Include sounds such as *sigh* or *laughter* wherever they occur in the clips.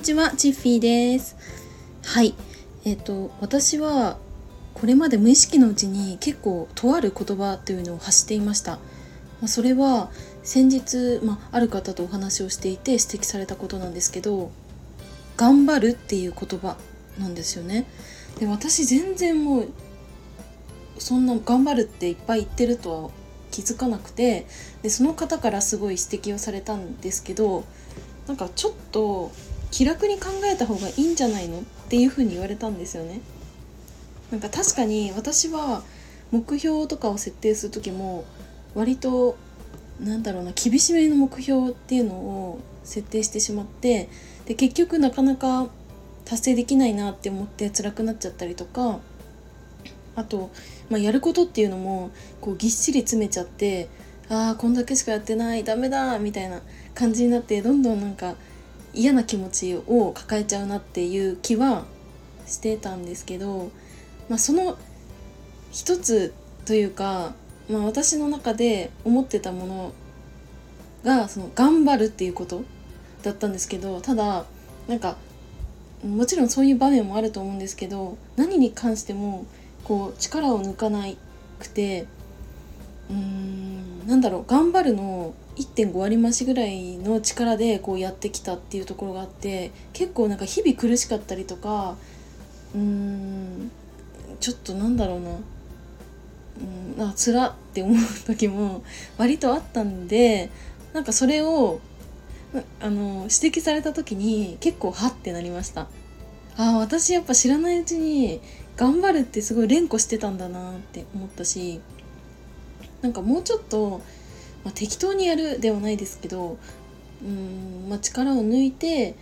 にちは、チッフィーです。はい。えっ、と、私は、これまで無意識のうちに結構とある言葉というのを発していました。まあ、それは、先日、まあ、ある方とお話をしていて指摘されたことなんですけど、頑張るっていう言葉なんですよね。で、私全然もう、そんな頑張るっていっぱい言ってるとは気づかなくてでその方からすごい指摘をされたんですけどなんかちょっと気楽に考えた方がいいんじゃないの？っていうふに言われたんですよね。なんか確かに私は目標とかを設定する時も割となんだろうな厳しめの目標っていうのを設定してしまってで結局なかなか達成できないなって思って辛くなっちゃったりとかあと、まあ、やることっていうのもこうぎっしり詰めちゃってああこんだけしかやってないダメだみたいな感じになってどんどんなんか嫌な気持ちを抱えちゃうなっていう気はしてたんですけど、まあ、その一つというか、まあ、私の中で思ってたものがその頑張るっていうことだったんですけどただなんかもちろんそういう場面もあると思うんですけど何に関してもこう力を抜かなくてうーんなんだろう頑張るの1.5割増しぐらいの力でこうやってきたっていうところがあって結構なんか日々苦しかったりとかうーんちょっとなんだろうな。うんあつらって思う時も割とあったんでなんかそれをあの指摘された時に結構ハッてなりました。ああ私やっぱ知らないうちに頑張るってすごい連呼してたんだなって思ったしなんかもうちょっと、まあ、適当にやるではないですけどうん、まあ、力を抜いて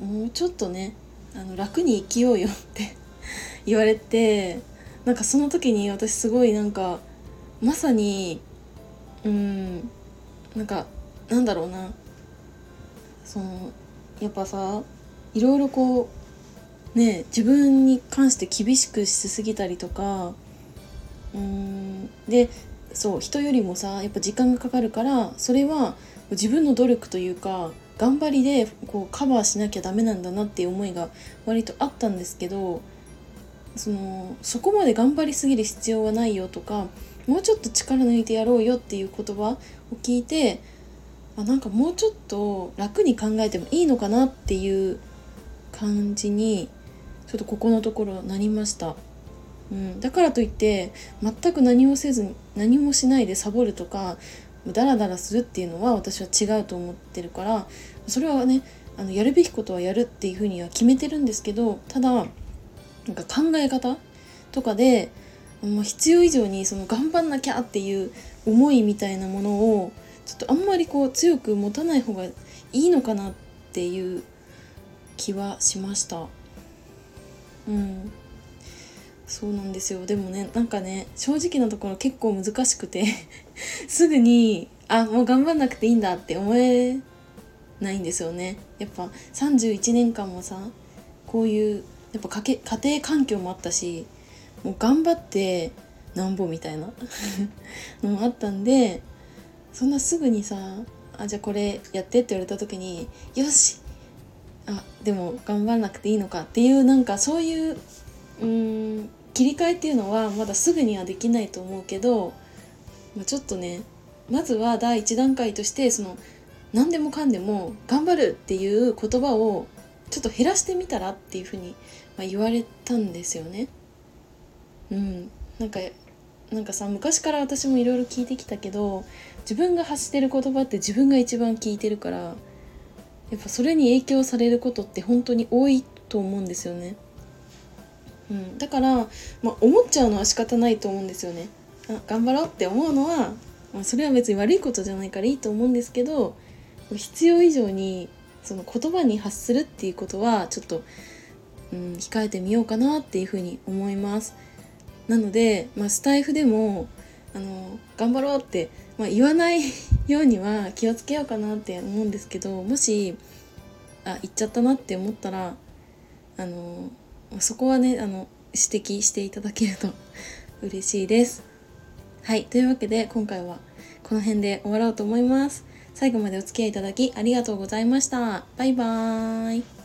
もうちょっとねあの楽に生きようよって *laughs* 言われてなんかその時に私すごいなんかまさにうんなんかなんだろうなそのやっぱさいろいろこうね自分に関して厳しくしすぎたりとかうん。でそう人よりもさやっぱ時間がかかるからそれは自分の努力というか頑張りでこうカバーしなきゃダメなんだなっていう思いが割とあったんですけどそのそこまで頑張りすぎる必要はないよとかもうちょっと力抜いてやろうよっていう言葉を聞いてあなんかもうちょっと楽に考えてもいいのかなっていう感じにちょっとここのところなりました、うん、だからといって全く何もせずに何もしないでサボるとかダラダラするっていうのは私は違うと思ってるからそれはねあのやるべきことはやるっていうふうには決めてるんですけどただなんか考え方とかでもう必要以上にその頑張んなきゃっていう思いみたいなものをちょっとあんまりこう強く持たない方がいいのかなっていう気はしました。うん。そうなんですよ。でもねなんかね正直なところ結構難しくて *laughs* すぐにあもう頑張んなくていいんだって思えないんですよね。やっぱ31年間もさこういうやっぱ家家庭環境もあったしもう頑張ってなんぼみたいな *laughs* のもあったんでそんなすぐにさあじゃあこれやってって言われた時によしあでも頑張らなくていいのかっていうなんかそういううん切り替えっていうのはまだすぐにはできないと思うけど、まあ、ちょっとねまずは第一段階としてその何でもかんでも頑張るっていう言葉をちょっと減らしてみたらっていうふうに、ま、言われたんですよね。うん、なんかなんかさ昔から私もいろいろ聞いてきたけど自分が発してる言葉って自分が一番聞いてるからやっぱそれに影響されることって本当に多いと思うんですよね。うん、だから、まあ、思っちゃうのは仕方ないと思うんですよね。あ頑張ろうって思うのは、まあ、それは別に悪いことじゃないからいいと思うんですけど必要以上にその言葉に発するっていうことはちょっと、うん、控えてみようかなっていうふうに思います。なので、まあ、スタイフでもあの頑張ろうって、まあ、言わないようには気をつけようかなって思うんですけどもしあ言っちゃったなって思ったらあのそこはねあの指摘していただけると *laughs* 嬉しいです。はいというわけで今回はこの辺で終わろうと思います。最後までお付き合いいただきありがとうございました。バイバーイ。